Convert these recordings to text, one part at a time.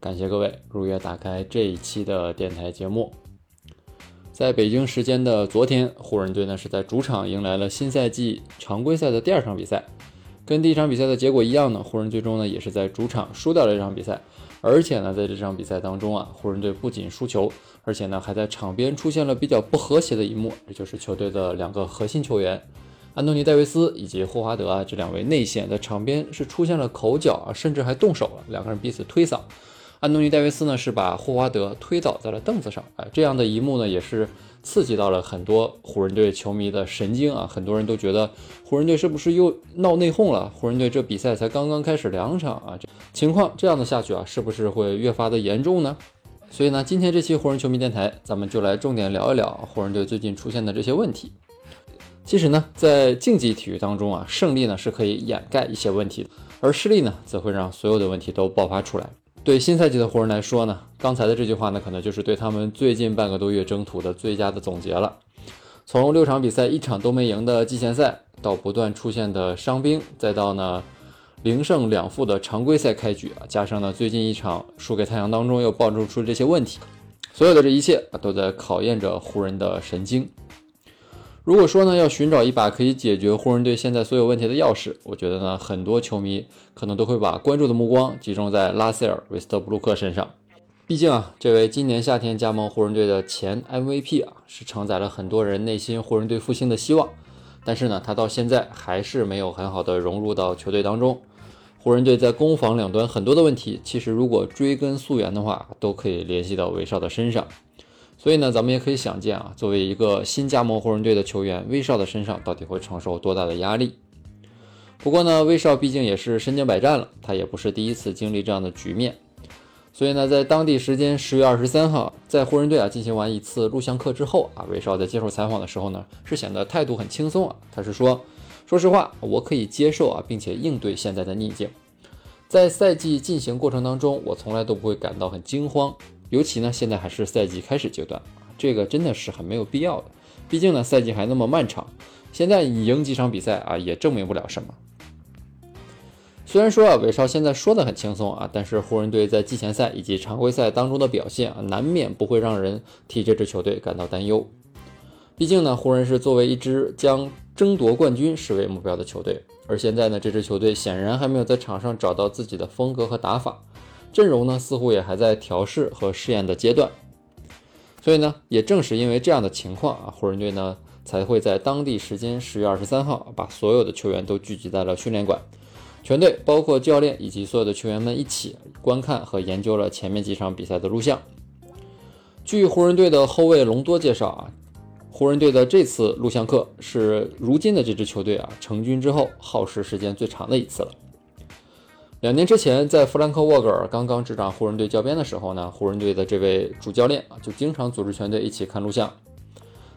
感谢各位如约打开这一期的电台节目。在北京时间的昨天，湖人队呢是在主场迎来了新赛季常规赛的第二场比赛，跟第一场比赛的结果一样呢，湖人最终呢也是在主场输掉了这场比赛。而且呢，在这场比赛当中啊，湖人队不仅输球，而且呢还在场边出现了比较不和谐的一幕，这就是球队的两个核心球员。安东尼·戴维斯以及霍华德啊，这两位内线在场边是出现了口角啊，甚至还动手了，两个人彼此推搡。安东尼·戴维斯呢是把霍华德推倒在了凳子上，哎，这样的一幕呢也是刺激到了很多湖人队球迷的神经啊，很多人都觉得湖人队是不是又闹内讧了？湖人队这比赛才刚刚开始两场啊，这情况这样的下去啊，是不是会越发的严重呢？所以呢，今天这期湖人球迷电台，咱们就来重点聊一聊湖人队最近出现的这些问题。其实呢，在竞技体育当中啊，胜利呢是可以掩盖一些问题的，而失利呢，则会让所有的问题都爆发出来。对新赛季的湖人来说呢，刚才的这句话呢，可能就是对他们最近半个多月征途的最佳的总结了。从六场比赛一场都没赢的季前赛，到不断出现的伤兵，再到呢零胜两负的常规赛开局啊，加上呢最近一场输给太阳当中又暴露出这些问题，所有的这一切，都在考验着湖人的神经。如果说呢，要寻找一把可以解决湖人队现在所有问题的钥匙，我觉得呢，很多球迷可能都会把关注的目光集中在拉塞尔·韦斯特布鲁克身上。毕竟啊，这位今年夏天加盟湖人队的前 MVP 啊，是承载了很多人内心湖人队复兴的希望。但是呢，他到现在还是没有很好的融入到球队当中。湖人队在攻防两端很多的问题，其实如果追根溯源的话，都可以联系到威少的身上。所以呢，咱们也可以想见啊，作为一个新加盟湖人队的球员，威少的身上到底会承受多大的压力？不过呢，威少毕竟也是身经百战了，他也不是第一次经历这样的局面。所以呢，在当地时间十月二十三号，在湖人队啊进行完一次录像课之后啊，威少在接受采访的时候呢，是显得态度很轻松啊。他是说，说实话，我可以接受啊，并且应对现在的逆境。在赛季进行过程当中，我从来都不会感到很惊慌。尤其呢，现在还是赛季开始阶段，这个真的是很没有必要的。毕竟呢，赛季还那么漫长，现在你赢几场比赛啊，也证明不了什么。虽然说啊，韦少现在说的很轻松啊，但是湖人队在季前赛以及常规赛当中的表现啊，难免不会让人替这支球队感到担忧。毕竟呢，湖人是作为一支将争夺冠军视为目标的球队，而现在呢，这支球队显然还没有在场上找到自己的风格和打法。阵容呢，似乎也还在调试和试验的阶段，所以呢，也正是因为这样的情况啊，湖人队呢才会在当地时间十月二十三号把所有的球员都聚集在了训练馆，全队包括教练以及所有的球员们一起观看和研究了前面几场比赛的录像。据湖人队的后卫隆多介绍啊，湖人队的这次录像课是如今的这支球队啊成军之后耗时时间最长的一次了。两年之前，在弗兰克·沃格尔刚刚执掌湖人队教鞭的时候呢，湖人队的这位主教练啊，就经常组织全队一起看录像。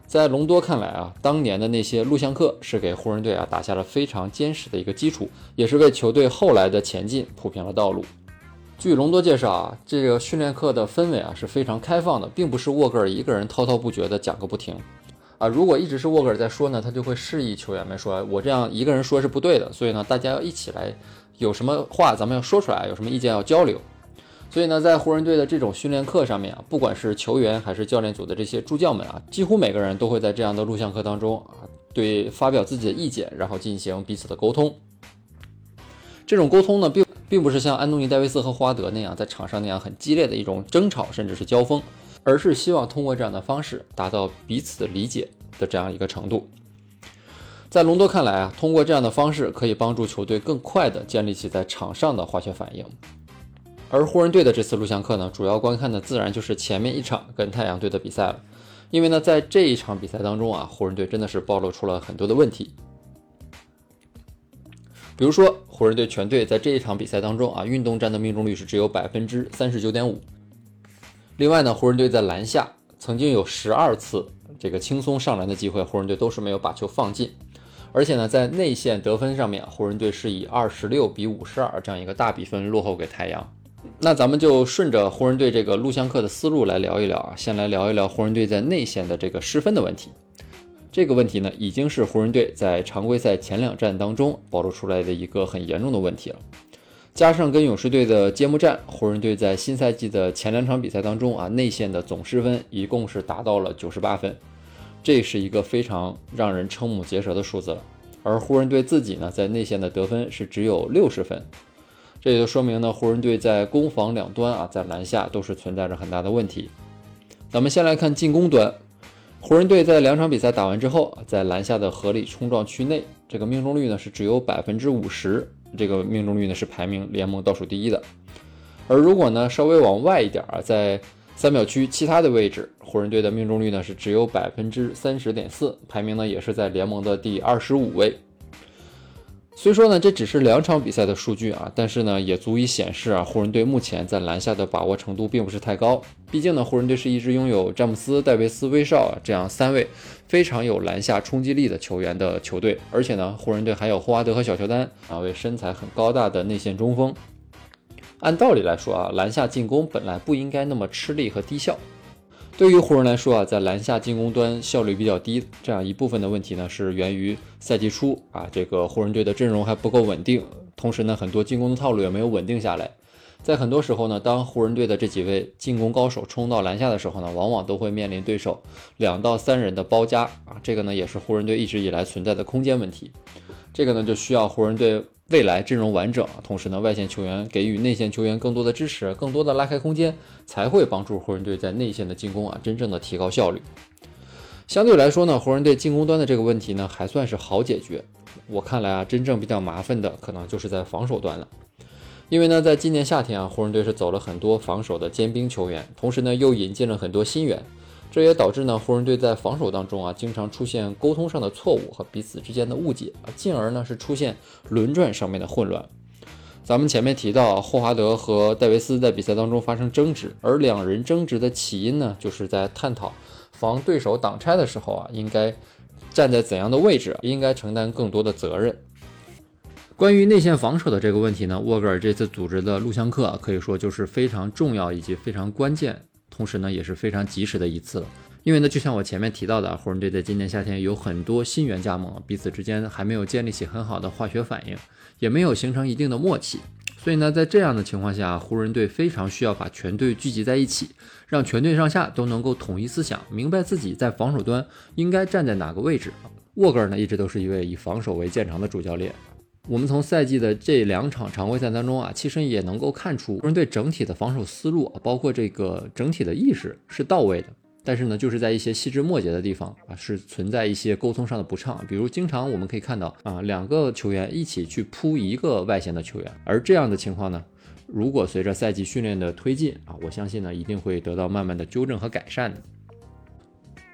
在隆多看来啊，当年的那些录像课是给湖人队啊打下了非常坚实的一个基础，也是为球队后来的前进铺平了道路。据隆多介绍啊，这个训练课的氛围啊是非常开放的，并不是沃格尔一个人滔滔不绝的讲个不停啊。如果一直是沃格尔在说呢，他就会示意球员们说：“我这样一个人说是不对的。”所以呢，大家要一起来。有什么话咱们要说出来，有什么意见要交流。所以呢，在湖人队的这种训练课上面啊，不管是球员还是教练组的这些助教们啊，几乎每个人都会在这样的录像课当中啊，对发表自己的意见，然后进行彼此的沟通。这种沟通呢，并并不是像安东尼·戴维斯和霍华德那样在场上那样很激烈的一种争吵，甚至是交锋，而是希望通过这样的方式达到彼此的理解的这样一个程度。在隆多看来啊，通过这样的方式可以帮助球队更快地建立起在场上的化学反应。而湖人队的这次录像课呢，主要观看的自然就是前面一场跟太阳队的比赛了。因为呢，在这一场比赛当中啊，湖人队真的是暴露出了很多的问题。比如说，湖人队全队在这一场比赛当中啊，运动战的命中率是只有百分之三十九点五。另外呢，湖人队在篮下曾经有十二次这个轻松上篮的机会，湖人队都是没有把球放进。而且呢，在内线得分上面，湖人队是以二十六比五十二这样一个大比分落后给太阳。那咱们就顺着湖人队这个录像课的思路来聊一聊啊，先来聊一聊湖人队在内线的这个失分的问题。这个问题呢，已经是湖人队在常规赛前两战当中暴露出来的一个很严重的问题了。加上跟勇士队的揭幕战，湖人队在新赛季的前两场比赛当中啊，内线的总失分一共是达到了九十八分。这是一个非常让人瞠目结舌的数字了，而湖人队自己呢，在内线的得分是只有六十分，这也就说明呢，湖人队在攻防两端啊，在篮下都是存在着很大的问题。咱们先来看进攻端，湖人队在两场比赛打完之后，在篮下的合理冲撞区内，这个命中率呢是只有百分之五十，这个命中率呢是排名联盟倒数第一的。而如果呢稍微往外一点啊，在三秒区其他的位置，湖人队的命中率呢是只有百分之三十点四，排名呢也是在联盟的第二十五位。虽说呢这只是两场比赛的数据啊，但是呢也足以显示啊湖人队目前在篮下的把握程度并不是太高。毕竟呢湖人队是一支拥有詹姆斯、戴维斯、威少啊这样三位非常有篮下冲击力的球员的球队，而且呢湖人队还有霍华德和小乔丹两位身材很高大的内线中锋。按道理来说啊，篮下进攻本来不应该那么吃力和低效。对于湖人来说啊，在篮下进攻端效率比较低，这样一部分的问题呢，是源于赛季初啊，这个湖人队的阵容还不够稳定，同时呢，很多进攻的套路也没有稳定下来。在很多时候呢，当湖人队的这几位进攻高手冲到篮下的时候呢，往往都会面临对手两到三人的包夹啊，这个呢，也是湖人队一直以来存在的空间问题。这个呢，就需要湖人队。未来阵容完整，同时呢，外线球员给予内线球员更多的支持，更多的拉开空间，才会帮助湖人队在内线的进攻啊，真正的提高效率。相对来说呢，湖人队进攻端的这个问题呢，还算是好解决。我看来啊，真正比较麻烦的，可能就是在防守端了。因为呢，在今年夏天啊，湖人队是走了很多防守的尖兵球员，同时呢，又引进了很多新援。这也导致呢，湖人队在防守当中啊，经常出现沟通上的错误和彼此之间的误解啊，进而呢是出现轮转上面的混乱。咱们前面提到，霍华德和戴维斯在比赛当中发生争执，而两人争执的起因呢，就是在探讨防对手挡拆的时候啊，应该站在怎样的位置，应该承担更多的责任。关于内线防守的这个问题呢，沃格尔这次组织的录像课啊，可以说就是非常重要以及非常关键。同时呢，也是非常及时的一次了，因为呢，就像我前面提到的，湖人队在今年夏天有很多新援加盟，彼此之间还没有建立起很好的化学反应，也没有形成一定的默契，所以呢，在这样的情况下，湖人队非常需要把全队聚集在一起，让全队上下都能够统一思想，明白自己在防守端应该站在哪个位置。沃格尔呢，一直都是一位以防守为见长的主教练。我们从赛季的这两场常规赛当中啊，其实也能够看出湖人队整体的防守思路啊，包括这个整体的意识是到位的。但是呢，就是在一些细枝末节的地方啊，是存在一些沟通上的不畅。比如，经常我们可以看到啊，两个球员一起去扑一个外线的球员，而这样的情况呢，如果随着赛季训练的推进啊，我相信呢，一定会得到慢慢的纠正和改善的。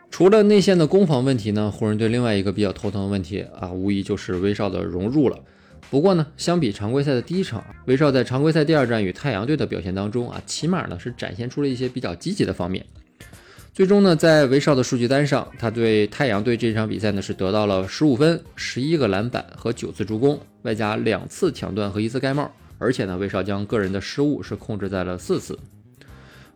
除了内线的攻防问题呢，湖人队另外一个比较头疼的问题啊，无疑就是威少的融入了。不过呢，相比常规赛的第一场，威少在常规赛第二战与太阳队的表现当中啊，起码呢是展现出了一些比较积极的方面。最终呢，在威少的数据单上，他对太阳队这场比赛呢是得到了十五分、十一个篮板和九次助攻，外加两次抢断和一次盖帽。而且呢，威少将个人的失误是控制在了四次。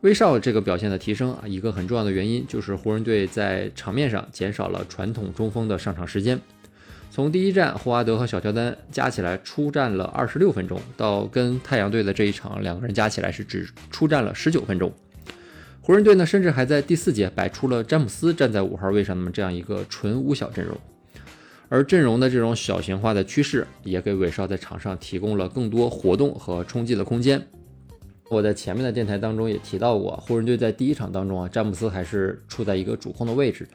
威少这个表现的提升啊，一个很重要的原因就是湖人队在场面上减少了传统中锋的上场时间。从第一站霍华德和小乔丹加起来出战了二十六分钟，到跟太阳队的这一场，两个人加起来是只出战了十九分钟。湖人队呢，甚至还在第四节摆出了詹姆斯站在五号位上的这样一个纯五小阵容，而阵容的这种小型化的趋势，也给韦少在场上提供了更多活动和冲击的空间。我在前面的电台当中也提到过，湖人队在第一场当中啊，詹姆斯还是处在一个主控的位置。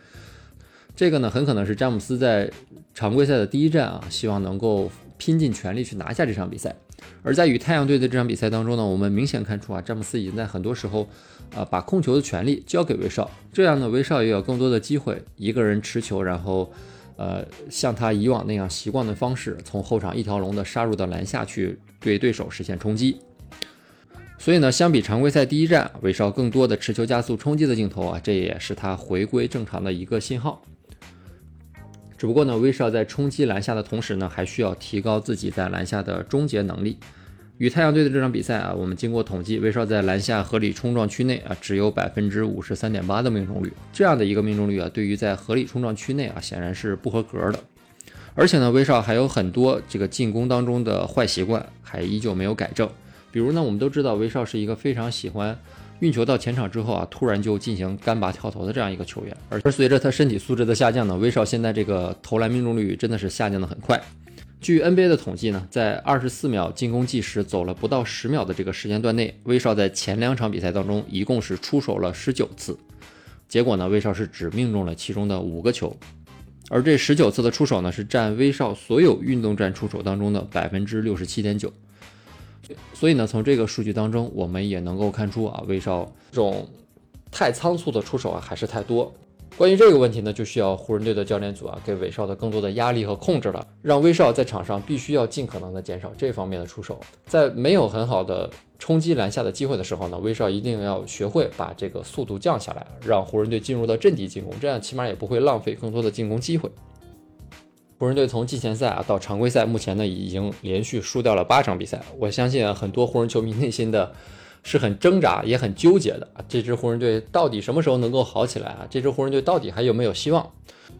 这个呢，很可能是詹姆斯在常规赛的第一战啊，希望能够拼尽全力去拿下这场比赛。而在与太阳队的这场比赛当中呢，我们明显看出啊，詹姆斯已经在很多时候啊，把控球的权利交给威少，这样呢，威少也有更多的机会一个人持球，然后呃，像他以往那样习惯的方式，从后场一条龙的杀入到篮下去，对对手实现冲击。所以呢，相比常规赛第一战，威少更多的持球加速冲击的镜头啊，这也是他回归正常的一个信号。只不过呢，威少在冲击篮下的同时呢，还需要提高自己在篮下的终结能力。与太阳队的这场比赛啊，我们经过统计，威少在篮下合理冲撞区内啊，只有百分之五十三点八的命中率。这样的一个命中率啊，对于在合理冲撞区内啊，显然是不合格的。而且呢，威少还有很多这个进攻当中的坏习惯，还依旧没有改正。比如呢，我们都知道威少是一个非常喜欢运球到前场之后啊，突然就进行干拔跳投的这样一个球员。而而随着他身体素质的下降呢，威少现在这个投篮命中率真的是下降的很快。据 NBA 的统计呢，在二十四秒进攻计时走了不到十秒的这个时间段内，威少在前两场比赛当中一共是出手了十九次，结果呢，威少是只命中了其中的五个球，而这十九次的出手呢，是占威少所有运动战出手当中的百分之六十七点九。所以呢，从这个数据当中，我们也能够看出啊，威少这种太仓促的出手啊，还是太多。关于这个问题呢，就需要湖人队的教练组啊，给威少的更多的压力和控制了，让威少在场上必须要尽可能的减少这方面的出手，在没有很好的冲击篮下的机会的时候呢，威少一定要学会把这个速度降下来，让湖人队进入到阵地进攻，这样起码也不会浪费更多的进攻机会。湖人队从季前赛啊到常规赛，目前呢已经连续输掉了八场比赛，我相信啊很多湖人球迷内心的。是很挣扎，也很纠结的啊！这支湖人队到底什么时候能够好起来啊？这支湖人队到底还有没有希望？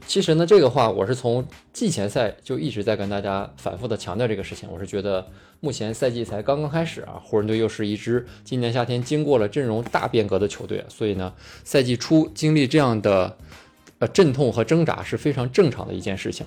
其实呢，这个话我是从季前赛就一直在跟大家反复的强调这个事情。我是觉得目前赛季才刚刚开始啊，湖人队又是一支今年夏天经过了阵容大变革的球队，所以呢，赛季初经历这样的呃阵痛和挣扎是非常正常的一件事情。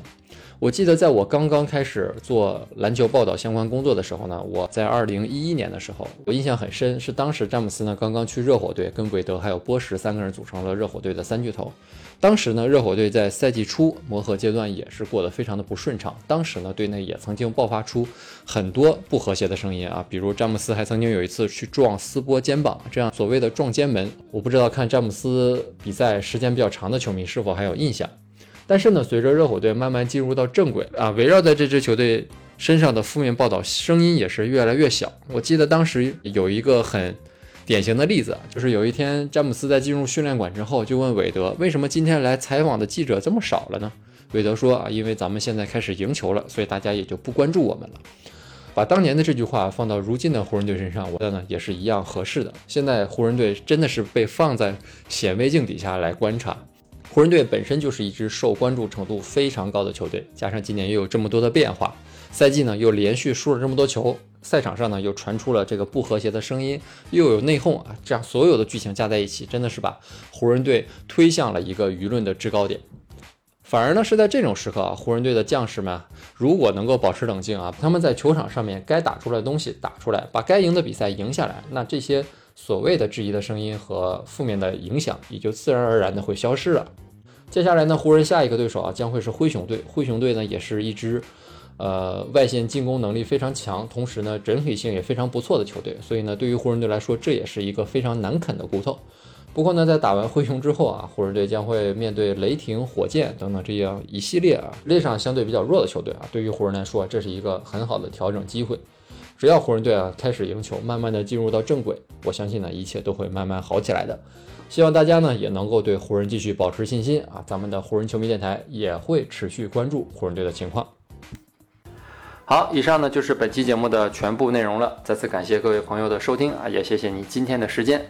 我记得在我刚刚开始做篮球报道相关工作的时候呢，我在二零一一年的时候，我印象很深，是当时詹姆斯呢刚刚去热火队，跟韦德还有波什三个人组成了热火队的三巨头。当时呢，热火队在赛季初磨合阶段也是过得非常的不顺畅。当时呢，队内也曾经爆发出很多不和谐的声音啊，比如詹姆斯还曾经有一次去撞斯波肩膀，这样所谓的撞肩门，我不知道看詹姆斯比赛时间比较长的球迷是否还有印象。但是呢，随着热火队慢慢进入到正轨啊，围绕在这支球队身上的负面报道声音也是越来越小。我记得当时有一个很典型的例子，就是有一天詹姆斯在进入训练馆之后，就问韦德为什么今天来采访的记者这么少了呢？韦德说啊，因为咱们现在开始赢球了，所以大家也就不关注我们了。把当年的这句话放到如今的湖人队身上，我觉得呢也是一样合适的。现在湖人队真的是被放在显微镜底下来观察。湖人队本身就是一支受关注程度非常高的球队，加上今年又有这么多的变化，赛季呢又连续输了这么多球，赛场上呢又传出了这个不和谐的声音，又有内讧啊，这样所有的剧情加在一起，真的是把湖人队推向了一个舆论的制高点。反而呢是在这种时刻啊，湖人队的将士们如果能够保持冷静啊，他们在球场上面该打出来的东西打出来，把该赢的比赛赢下来，那这些所谓的质疑的声音和负面的影响也就自然而然的会消失了。接下来呢，湖人下一个对手啊将会是灰熊队。灰熊队呢也是一支，呃，外线进攻能力非常强，同时呢整体性也非常不错的球队。所以呢，对于湖人队来说，这也是一个非常难啃的骨头。不过呢，在打完灰熊之后啊，湖人队将会面对雷霆、火箭等等这样一系列啊列上相对比较弱的球队啊。对于湖人来说，这是一个很好的调整机会。只要湖人队啊开始赢球，慢慢的进入到正轨，我相信呢一切都会慢慢好起来的。希望大家呢也能够对湖人继续保持信心啊！咱们的湖人球迷电台也会持续关注湖人队的情况。好，以上呢就是本期节目的全部内容了。再次感谢各位朋友的收听啊，也谢谢你今天的时间。